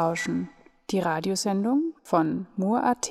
Netzrauschen, die Radiosendung von Mur.at.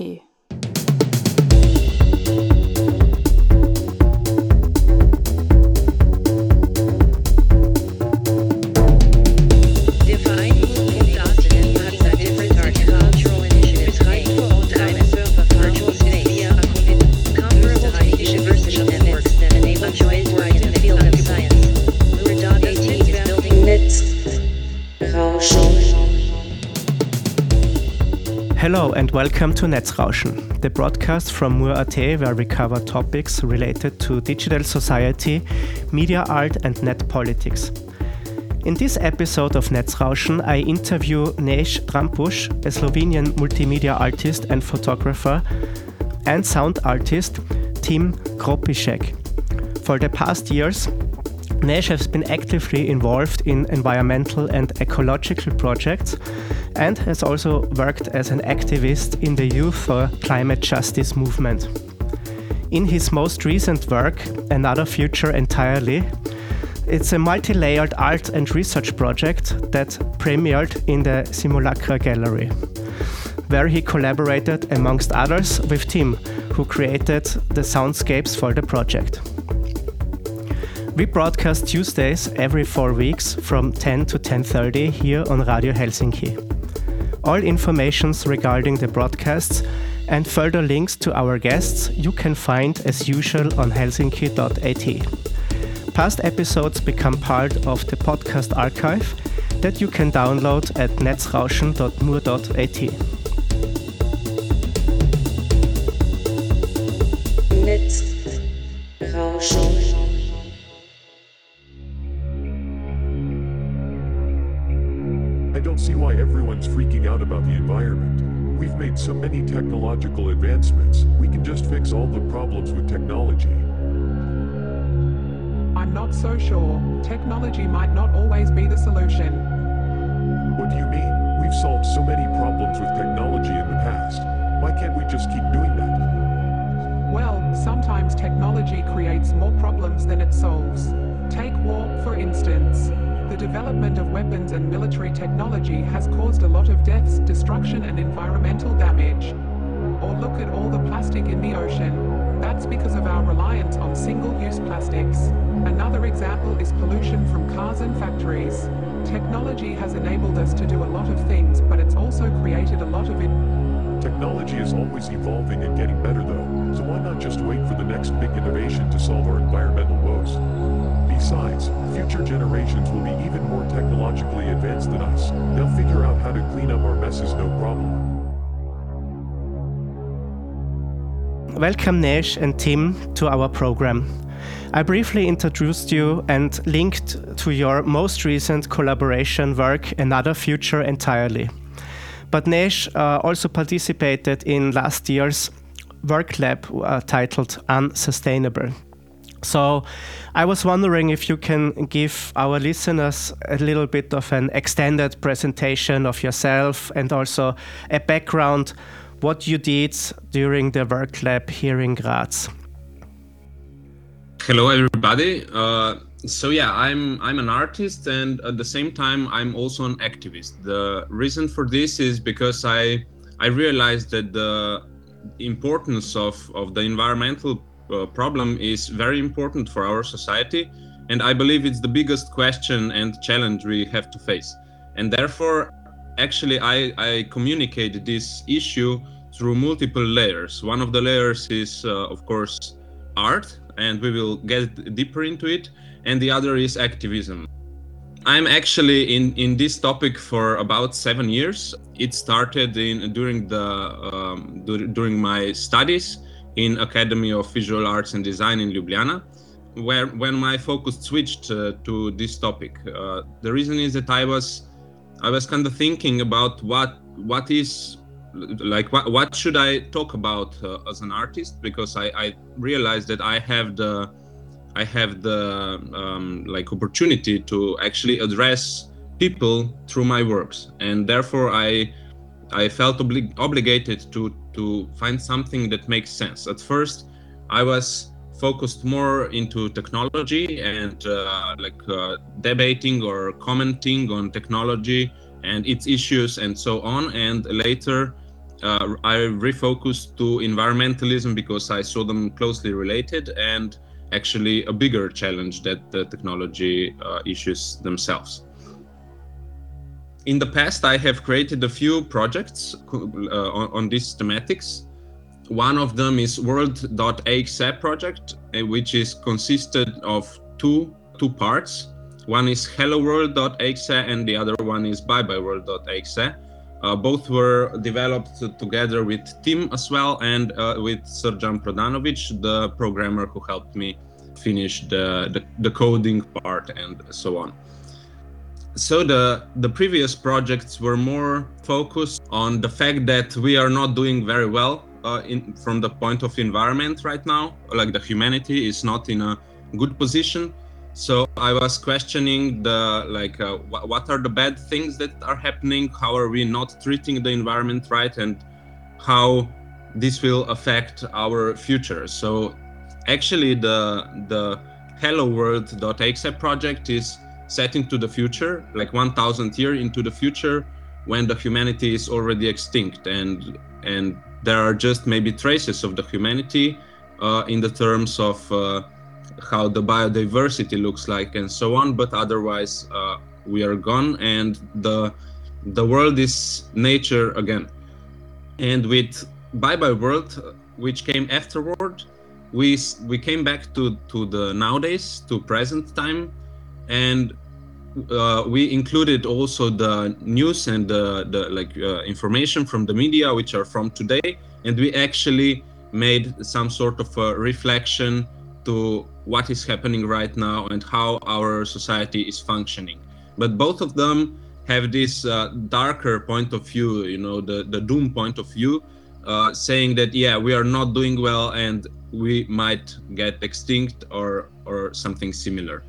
Hello and welcome to Netzrauschen, the broadcast from Mur.at where we cover topics related to digital society, media art and net politics. In this episode of Netzrauschen, I interview Nejc Trampuž, a Slovenian multimedia artist and photographer, and sound artist Tim Kropivšek. For the past years, Nejc has been actively involved in environmental and ecological projects and has also worked as an activist in the Youth for Climate Justice movement. In his most recent work, Another Future Entirely, it's a multi layered art and research project that premiered in the Simulaker Gallery, where he collaborated, amongst others, with Tim, who created the soundscapes for the project. We broadcast Tuesdays every four weeks from 10 to 10:30 here on Radio Helsinki. All informations regarding the broadcasts and further links to our guests you can find as usual on helsinki.at. Past episodes become part of the podcast archive that you can download at netzrauschen.mur.at. technology creates more problems than it solves. Take war, for instance. The development of weapons and military technology has caused a lot of deaths, destruction, and environmental damage. Or look at all the plastic in the ocean. That's because of our reliance on single use plastics. Another example is pollution from cars and factories. Technology has enabled us to do a lot of things, but it's also created a lot of it. Technology is always evolving and getting better though, so why not just wait for the next big innovation to solve our environmental woes? Besides, future generations will be even more technologically advanced than us. They'll figure out how to clean up our messes no problem. Welcome, Nejc and Tim, to our program. I briefly introduced you and linked to your most recent collaboration work, Another Future Entirely. But Nejc uh, also participated in last year's work lab uh, titled Unsustainable. So I was wondering if you can give our listeners a little bit of an extended presentation of yourself and also a background what you did during the work lab here in Graz. Hello, everybody. Uh, so yeah, I'm I'm an artist, and at the same time, I'm also an activist. The reason for this is because I I realized that the importance of of the environmental uh, problem is very important for our society, and I believe it's the biggest question and challenge we have to face. And therefore, actually, I I communicate this issue through multiple layers. One of the layers is, uh, of course, art, and we will get deeper into it. And the other is activism. I'm actually in, in this topic for about seven years. It started in during the um, dur- during my studies in Academy of Visual Arts and Design in Ljubljana, where when my focus switched uh, to this topic. Uh, the reason is that I was I was kind of thinking about what what is like what, what should I talk about uh, as an artist because I, I realized that I have the I have the um, like opportunity to actually address people through my works and therefore I I felt obli- obligated to to find something that makes sense. At first, I was focused more into technology and uh, like uh, debating or commenting on technology and its issues and so on. And later, uh, I refocused to environmentalism because I saw them closely related and actually a bigger challenge that the technology uh, issues themselves. In the past, I have created a few projects uh, on, on these thematics. One of them is world.exe project, uh, which is consisted of two two parts. One is hello helloworld.exe and the other one is bye bye byebyeworld.exe. Uh, both were developed together with Tim as well and uh, with Srjan Prodanovic, the programmer who helped me finish the, the, the, coding part and so on. So the, the previous projects were more focused on the fact that we are not doing very well uh, in, from the point of environment right now. Like the humanity is not in a good position so i was questioning the like uh, wh- what are the bad things that are happening? How are we not treating the environment right? And how this will affect our future? So actually the the hello world.exe project is set into the future like 1000 year into the future when the humanity is already extinct. And and there are just maybe traces of the humanity uh, in the terms of uh, how the biodiversity looks like and so on but otherwise uh, we are gone and the the world is nature again. And with bye bye world which came afterward we we came back to to the nowadays to present time and uh, we included also the news and the, the like uh, information from the media which are from today and we actually made some sort of a reflection to what is happening right now and how our society is functioning. But both of them have this uh, darker point of view, you know, the, the doom point of view, uh, saying that, yeah, we are not doing well and we might get extinct or, or something similar.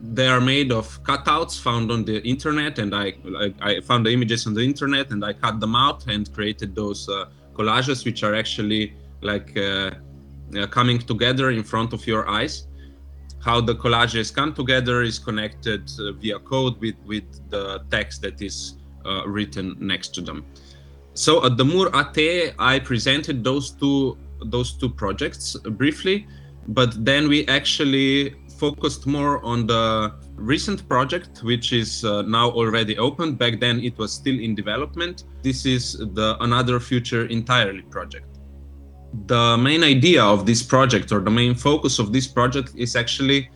They are made of cutouts found on the internet, and I, I, I found the images on the internet and I cut them out and created those uh, collages, which are actually like uh, coming together in front of your eyes. How the collages come together is connected uh, via code with, with the text that is uh, written next to them. So at the Mur.at, I presented those two those two projects briefly, but then we actually focused more on the recent project, which is uh, now already open. Back then, it was still in development. This is the Another Future Entirely project the main idea of this project or the main focus of this project is actually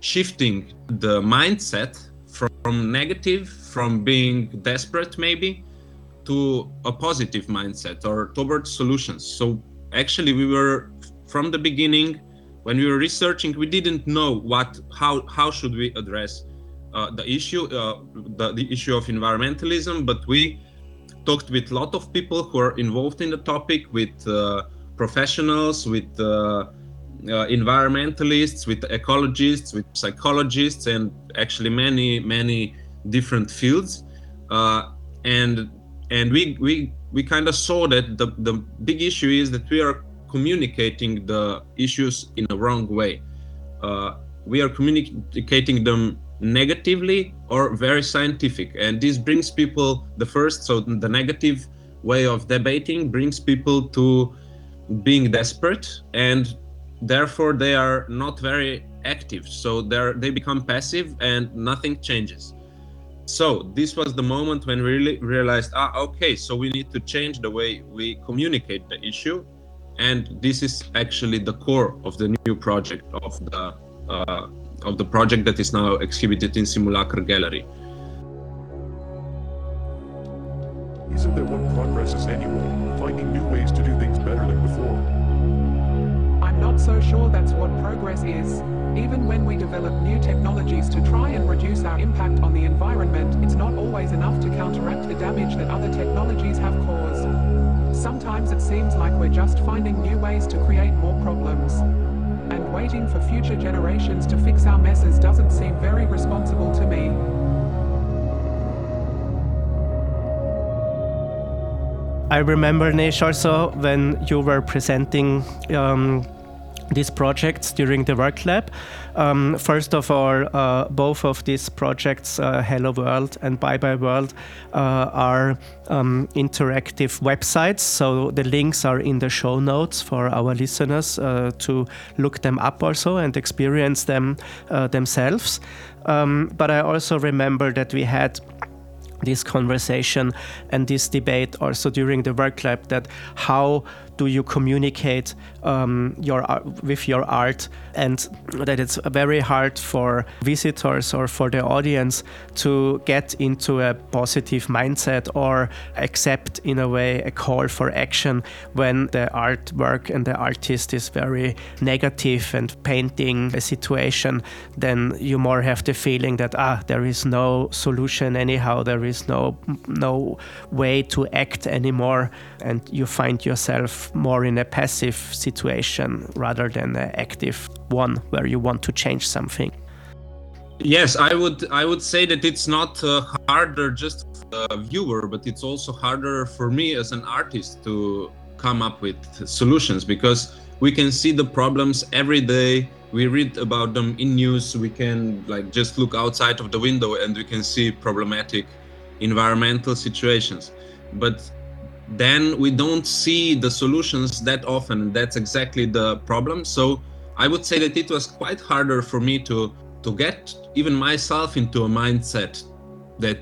shifting the mindset from negative from being desperate maybe to a positive mindset or towards solutions. So actually we were from the beginning when we were researching we didn't know what how how should we address uh, the issue uh, the, the issue of environmentalism but we talked with a lot of people who are involved in the topic with uh, professionals, with uh, uh, environmentalists, with ecologists, with psychologists, and actually many many different fields. Uh, and and we we we kind of saw that the the big issue is that we are communicating the issues in a wrong way. Uh, we are communicating them negatively or very scientific, and this brings people the first. So the negative way of debating brings people to being desperate and therefore they are not very active. So they they become passive and nothing changes. So this was the moment when we really realized ah okay so we need to change the way we communicate the issue. And this is actually the core of the new project of the uh, of the project that is now exhibited in Simulaker gallery. Isn't there what progress is anyway is. Even when we develop new technologies to try and reduce our impact on the environment, it's not always enough to counteract the damage that other technologies have caused. Sometimes it seems like we're just finding new ways to create more problems. And waiting for future generations to fix our messes doesn't seem very responsible to me. I remember Nejc also when you were presenting um, these projects during the work lab. Um, first of all, uh, both of these projects, uh, Hello World and Bye Bye World, uh, are um, interactive websites. So the links are in the show notes for our listeners uh, to look them up also and experience them uh, themselves. Um, but I also remember that we had this conversation and this debate also during the work lab that how do you communicate um, your with your art? And that it's very hard for visitors or for the audience to get into a positive mindset or accept in a way a call for action when the artwork and the artist is very negative and painting a situation. Then you more have the feeling that ah there is no solution anyhow. There is no no way to act anymore. And you find yourself more in a passive situation rather than an active one where you want to change something. Yes, I would I would say that it's not uh, harder just for the viewer, but it's also harder for me as an artist to come up with solutions because we can see the problems every day. We read about them in news. We can like just look outside of the window and we can see problematic environmental situations. But then we don't see the solutions that often. That's exactly the problem. So i would say that it was quite harder for me to to get even myself into a mindset that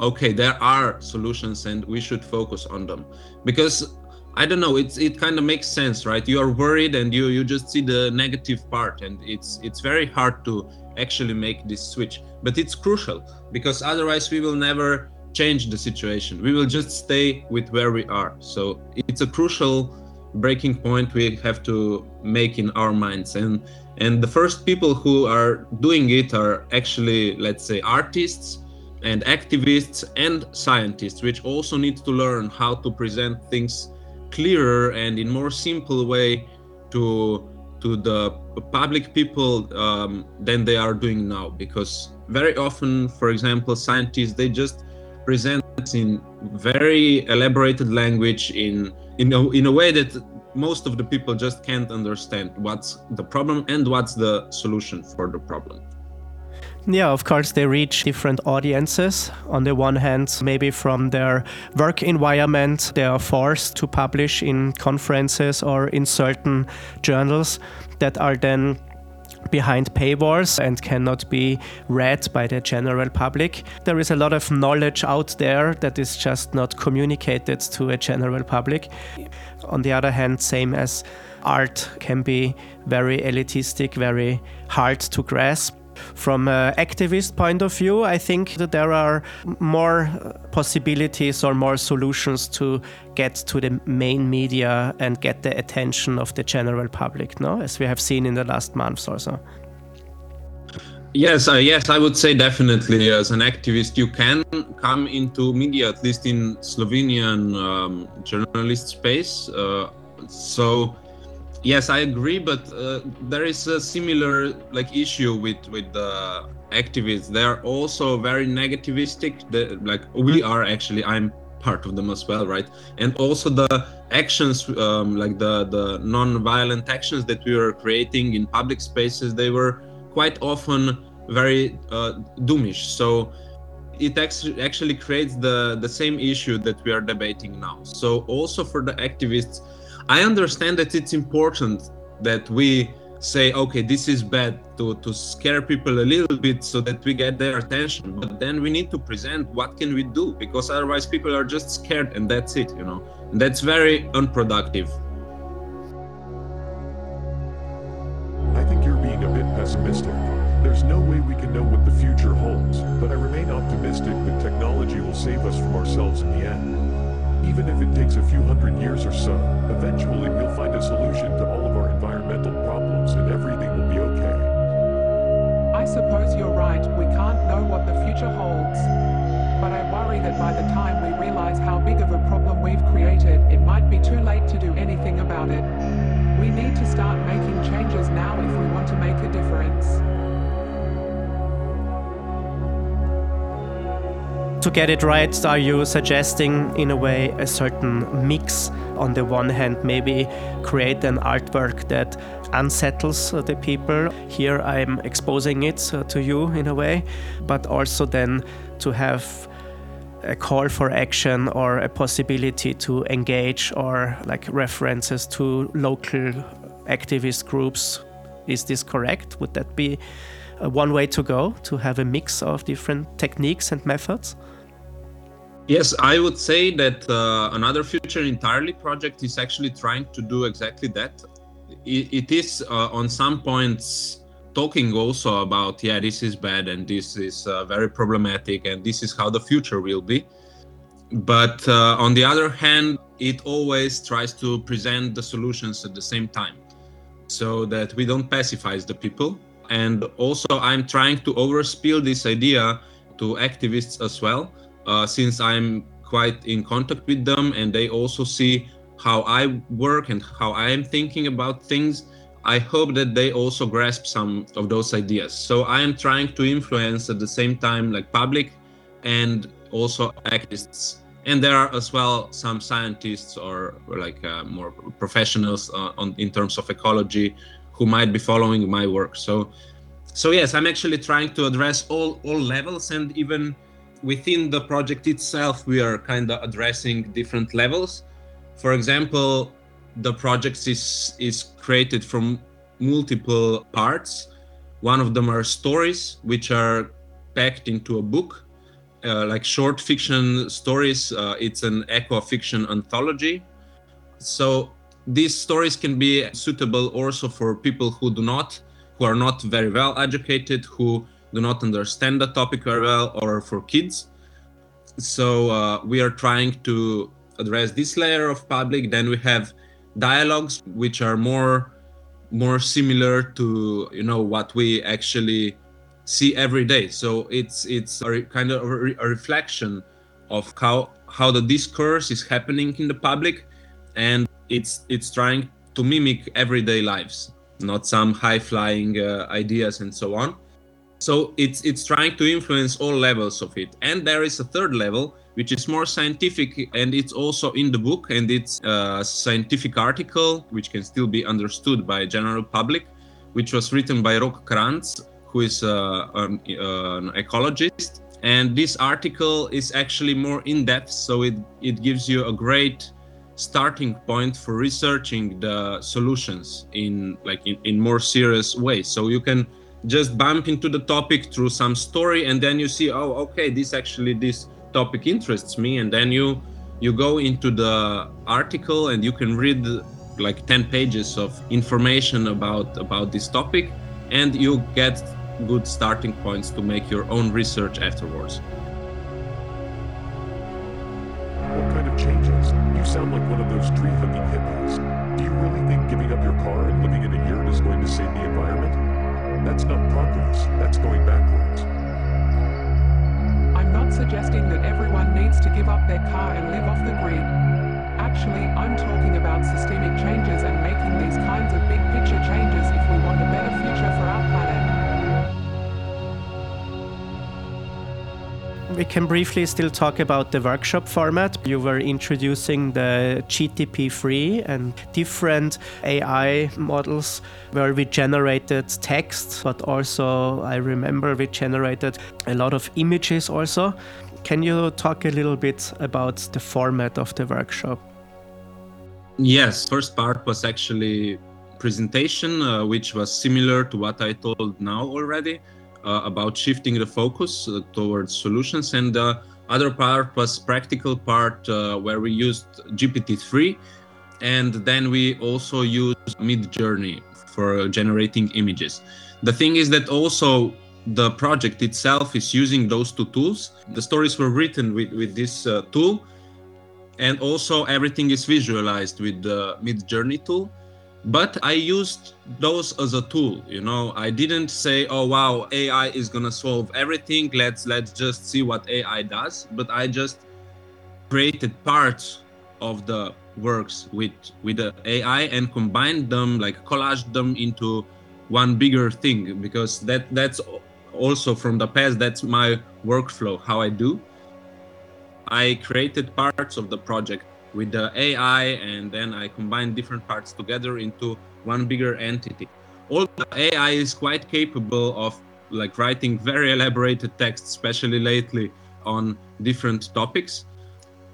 okay there are solutions and we should focus on them. Because i don't know it's it kind of makes sense right? You are worried and you you just see the negative part and it's it's very hard to actually make this switch. But it's crucial because otherwise we will never change the situation. We will just stay with where we are. So it's a crucial breaking point we have to make in our minds and and the first people who are doing it are actually let's say artists and activists and scientists which also need to learn how to present things clearer and in more simple way to to the public people um, than they are doing now because very often for example scientists they just presents in very elaborated language in in a, in a way that most of the people just can't understand what's the problem and what's the solution for the problem. Yeah, of course, they reach different audiences. On the one hand, maybe from their work environment, they are forced to publish in conferences or in certain journals that are then behind paywalls and cannot be read by the general public. There is a lot of knowledge out there that is just not communicated to a general public. On the other hand, same as art can be very elitistic, very hard to grasp. From an activist point of view, I think that there are more possibilities or more solutions to get to the main media and get the attention of the general public, no? As we have seen in the last months or so. Yes, uh, yes, I would say definitely. As an activist, you can come into media, at least in Slovenian um, journalist space. Uh, so Yes, I agree, but uh, there is a similar like issue with with the activists. They are also very negativistic. The, like we mm-hmm. are actually. I'm part of them as well, right? And also the actions, um, like the the non-violent actions that we were creating in public spaces, they were quite often very uh, doomish. So it actually creates the the same issue that we are debating now. So also for the activists I understand that it's important that we say, okay, this is bad to, to scare people a little bit so that we get their attention. But then we need to present what can we do because otherwise people are just scared and that's it, you know. And that's very unproductive. I think you're being a bit pessimistic. There's no way we can know what the future holds, but I remain optimistic that technology will save us from ourselves in the end. Even if it takes a few hundred years or so, eventually we'll find a solution to all of our environmental problems and everything will be okay. I suppose you're right, we can't know what the future holds. But I worry that by the time we realize how big of a problem we've created, it might be too late to do anything about it. We need to start making changes now if we want to make a difference. To get it right, are you suggesting, in a way, a certain mix? On the one hand, maybe create an artwork that unsettles the people. Here I'm exposing it uh, to you in a way, but also then to have a call for action or a possibility to engage or like references to local activist groups. Is this correct? Would that be one way to go to have a mix of different techniques and methods? Yes, I would say that uh, another Future Entirely project is actually trying to do exactly that. it, it is uh, on some points talking also about yeah this is bad and this is uh, very problematic and this is how the future will be. But uh, on the other hand it always tries to present the solutions at the same time so that we don't pacify the people. And also i'm trying to overspill this idea to activists as well uh, since i'm quite in contact with them and they also see how i work and how i am thinking about things I hope that they also grasp some of those ideas. So I am trying to influence at the same time like public and also activists. And there are as well some scientists or, or like uh, more professionals uh, on in terms of ecology who might be following my work. So, so yes, I'm actually trying to address all all levels and even within the project itself, we are kind of addressing different levels. For example, the project is is created from multiple parts. One of them are stories, which are packed into a book, uh, like short fiction stories. Uh, it's an eco fiction anthology. So these stories can be suitable also for people who do not, who are not very well educated, who do not understand the topic very well, or for kids. So uh, we are trying to address this layer of public. Then we have dialogues which are more more similar to you know what we actually see every day so it's it's a kind of a, re- a reflection of how how the discourse is happening in the public and it's it's trying to mimic everyday lives not some high flying uh, ideas and so on so it's it's trying to influence all levels of it. And there is a third level which is more scientific and it's also in the book and it's a scientific article which can still be understood by general public which was written by Rok Krantz who is uh, an, uh, an ecologist. And this article is actually more in depth so it it gives you a great starting point for researching the solutions in like in, in more serious ways. So you can just bump into the topic through some story and then you see oh okay this actually this topic interests me and then you you go into the article and you can read like 10 pages of information about about this topic and you get good starting points to make your own research afterwards What kind of changes? You sound like one of those tree hugging hippies. Do you really think giving up your car and living in a yurt is going to save environment? That's not progress, that's going backwards. I'm not suggesting that everyone needs to give up their car and live off the grid. Actually, I'm talking about systemic changes can briefly still talk about the workshop format. You were introducing the GTP 3 and different AI models where we generated text, but also I remember we generated a lot of images also. Can you talk a little bit about the format of the workshop? Yes, first part was actually presentation, uh, which was similar to what I told now already about shifting the focus uh, towards solutions, and the other part was practical part uh, where we used GPT-3, and then we also used Midjourney for generating images. The thing is that also the project itself is using those two tools. The stories were written with, with this uh, tool, and also everything is visualized with the Midjourney tool but i used those as a tool you know. I didn't say oh wow ai is going to solve everything. Let's let's just see what ai does. But i just created parts of the works with with the ai and combined them like collaged them into one bigger thing because that that's also from the past that's my workflow how i do. I created parts of the project with the AI, and then I combine different parts together into one bigger entity. All the AI is quite capable of like writing very elaborated texts, especially lately on different topics.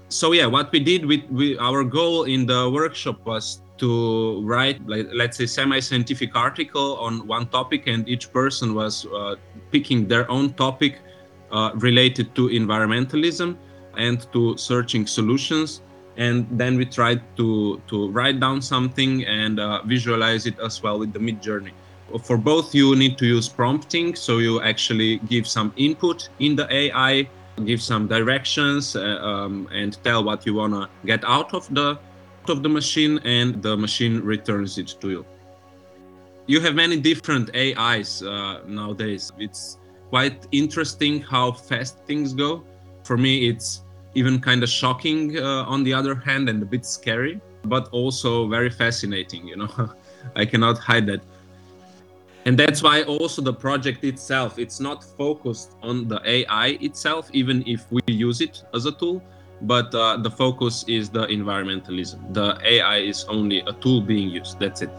So yeah, what we did with, with our goal in the workshop was to write like let's say semi-scientific article on one topic and each person was uh, picking their own topic uh, related to environmentalism and to searching solutions and then we tried to to write down something and uh, visualize it as well with the Midjourney for both you need to use prompting so you actually give some input in the ai give some directions uh, um, and tell what you want to get out of the of the machine and the machine returns it to you. You have many different ais uh, nowadays. It's quite interesting how fast things go. For me it's even kind of shocking uh, on the other hand and a bit scary but also very fascinating you know? I cannot hide that. And that's why also the project itself it's not focused on the ai itself even if we use it as a tool but uh, the focus is the environmentalism. The ai is only a tool being used. That's it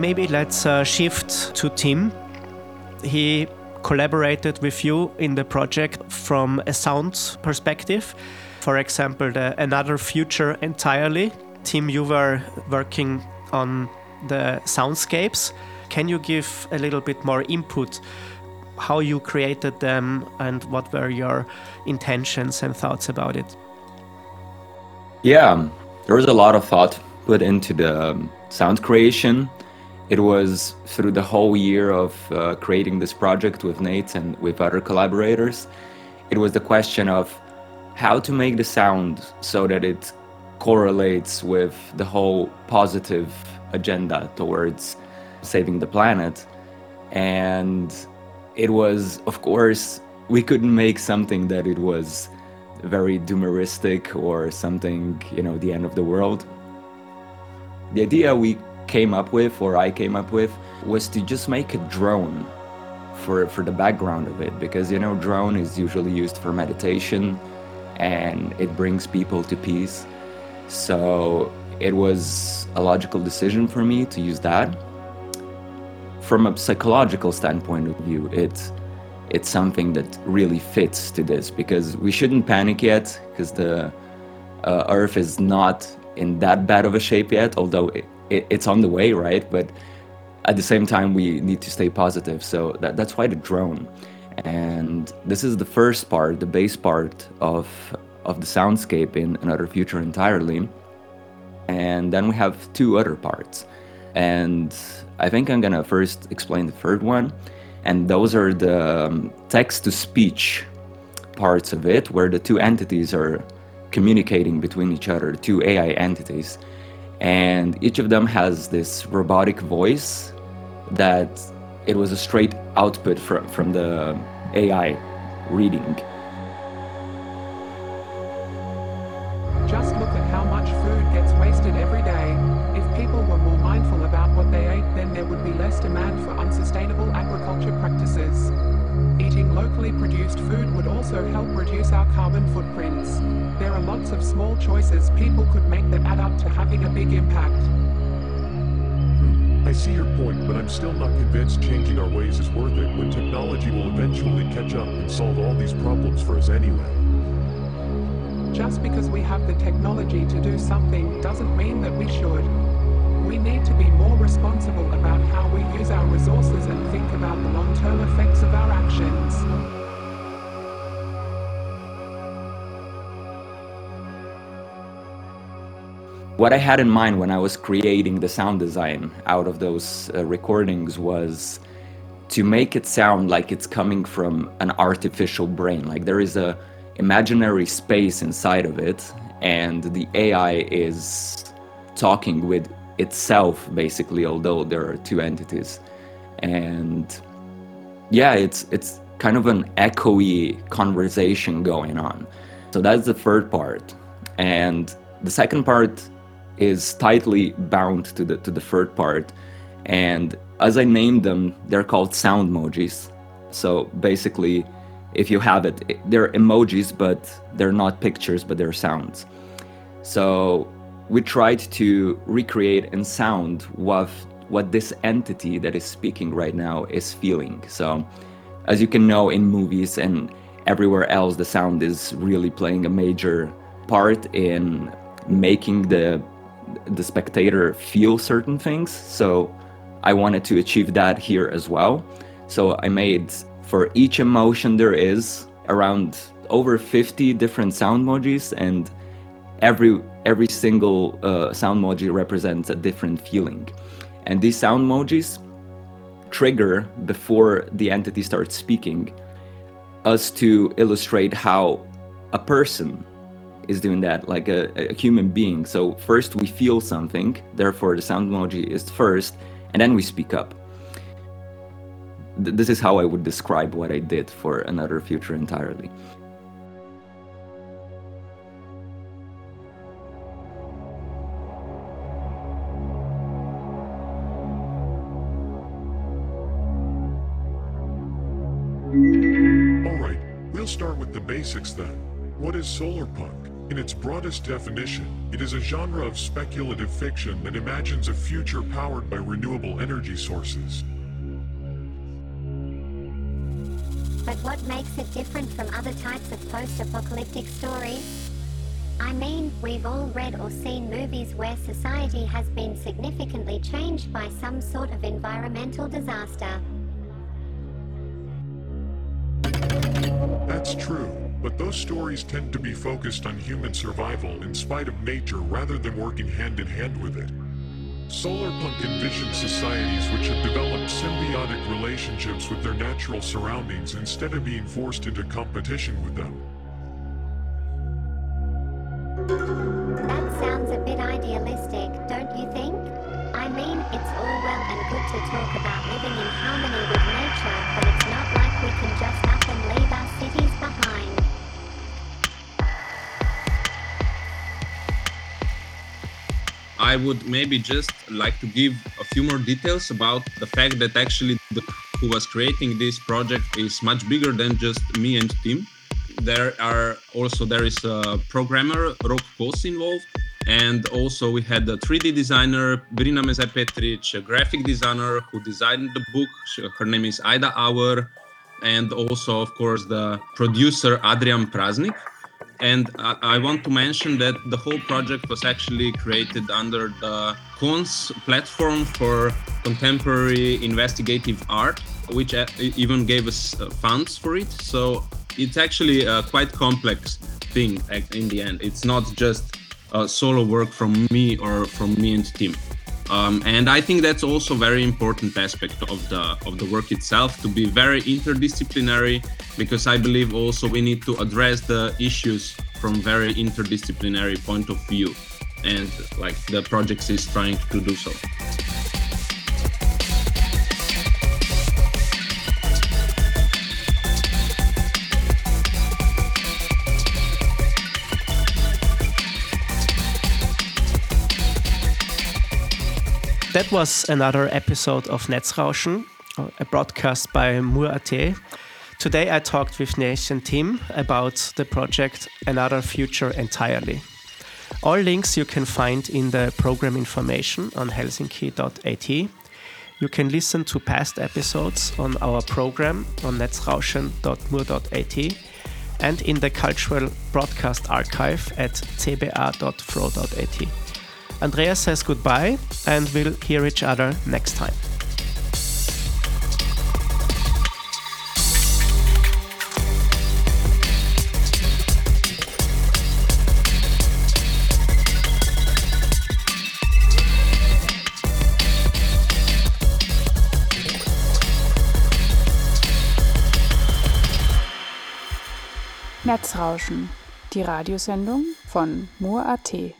maybe let's uh, shift to tim he collaborated with you in the project from a sound perspective. For example, the Another Future entirely. Tim, you were working on the soundscapes. Can you give a little bit more input? How you created them and what were your intentions and thoughts about it? Yeah, there was a lot of thought put into the sound creation it was through the whole year of uh, creating this project with Nejc and with other collaborators. It was the question of how to make the sound so that it correlates with the whole positive agenda towards saving the planet. And it was, of course, we couldn't make something that it was very doomeristic or something, you know, the end of the world. The idea we came up with, or I came up with, was to just make a drone for, for the background of it. Because, you know, drone is usually used for meditation and it brings people to peace. So it was a logical decision for me to use that. From a psychological standpoint of view, it's it's something that really fits to this because we shouldn't panic yet because the uh, Earth is not in that bad of a shape yet, although it, it, it's on the way, right? But at the same time, we need to stay positive. So that, that's why the drone. And this is the first part, the base part of of the soundscape in another future entirely. And then we have two other parts. And I think I'm gonna first explain the third one. And those are the um, text to speech parts of it, where the two entities are communicating between each other, two AI entities and each of them has this robotic voice that it was a straight output from, from the AI reading. Just look at how much food gets wasted every day. If people were more mindful about what they ate, then there would be less demand for unsustainable agriculture practices. Eating locally produced food would also help reduce our carbon footprints. There are lots of small choices people could make that add up to having a big impact. Hmm. I see your point, but I'm still not convinced changing our ways is worth it when technology will eventually catch up and solve all these problems for us anyway. Just because we have the technology to do something doesn't mean that we should. We need to be more responsible about how we use our resources and think about the long-term effects of our actions. What I had in mind when I was creating the sound design out of those uh, recordings was to make it sound like it's coming from an artificial brain. Like there is a imaginary space inside of it, and the AI is talking with itself basically although there are two entities. And yeah it's it's kind of an echoey conversation going on. So that's the third part. And the second part is tightly bound to the to the third part. And as I named them, they're called sound emojis. So basically, if you have it, they're emojis, but they're not pictures, but they're sounds. So we tried to recreate in sound what what this entity that is speaking right now is feeling. So as you can know in movies and everywhere else, the sound is really playing a major part in making the the spectator feel certain things. So I wanted to achieve that here as well. So I made for each emotion there is around over 50 different sound emojis and every every single uh, sound emoji represents a different feeling. And these sound emojis trigger before the entity starts speaking us to illustrate how a person is doing that, like a, a, human being. So first we feel something, therefore the sound emoji is first, and then we speak up. Th- this is how I would describe what I did for another future entirely. Alright, we'll start with the basics then. What is solarpunk? In its broadest definition, it is a genre of speculative fiction that imagines a future powered by renewable energy sources. But what makes it different from other types of post-apocalyptic stories? I mean, we've all read or seen movies where society has been significantly changed by some sort of environmental disaster. That's true, but those stories tend to be focused on human survival in spite of nature rather than working hand in hand with it. Solarpunk envisions societies which have developed symbiotic relationships with their natural surroundings instead of being forced into competition with them. That sounds a bit idealistic, don't you think? I mean, it's all well and good to talk about living in harmony with I would maybe just like to give a few more details about the fact that actually the who was creating this project is much bigger than just me and Tim. There are also there is a programmer Rok Kos involved, and also we had a 3D designer Brina Mezepetric, a graphic designer who designed the book. Her name is Ida Auer, and also of course the producer Adrian Praznik. And I, I want to mention that the whole project was actually created under the konS platform for contemporary investigative art, which uh, even gave us uh, funds for it. So it's actually a quite complex thing in the end. It's not just uh, solo work from me or from me and Tim. Um, and I think that's also very important aspect of the of the work itself to be very interdisciplinary because I believe also we need to address the issues from very interdisciplinary point of view and like the project is trying to do so. That was another episode of Netzrauschen, a broadcast by Mur.at. Today I talked with Nejc and Tim about the project Another Future Entirely. All links you can find in the program information on helsinki.at. You can listen to past episodes on our program on netzrauschen.mur.at and in the cultural broadcast archive at cba.fro.at. Andreas says goodbye and we'll hear each other next time. Netzrauschen, die Radiosendung von Mur.at.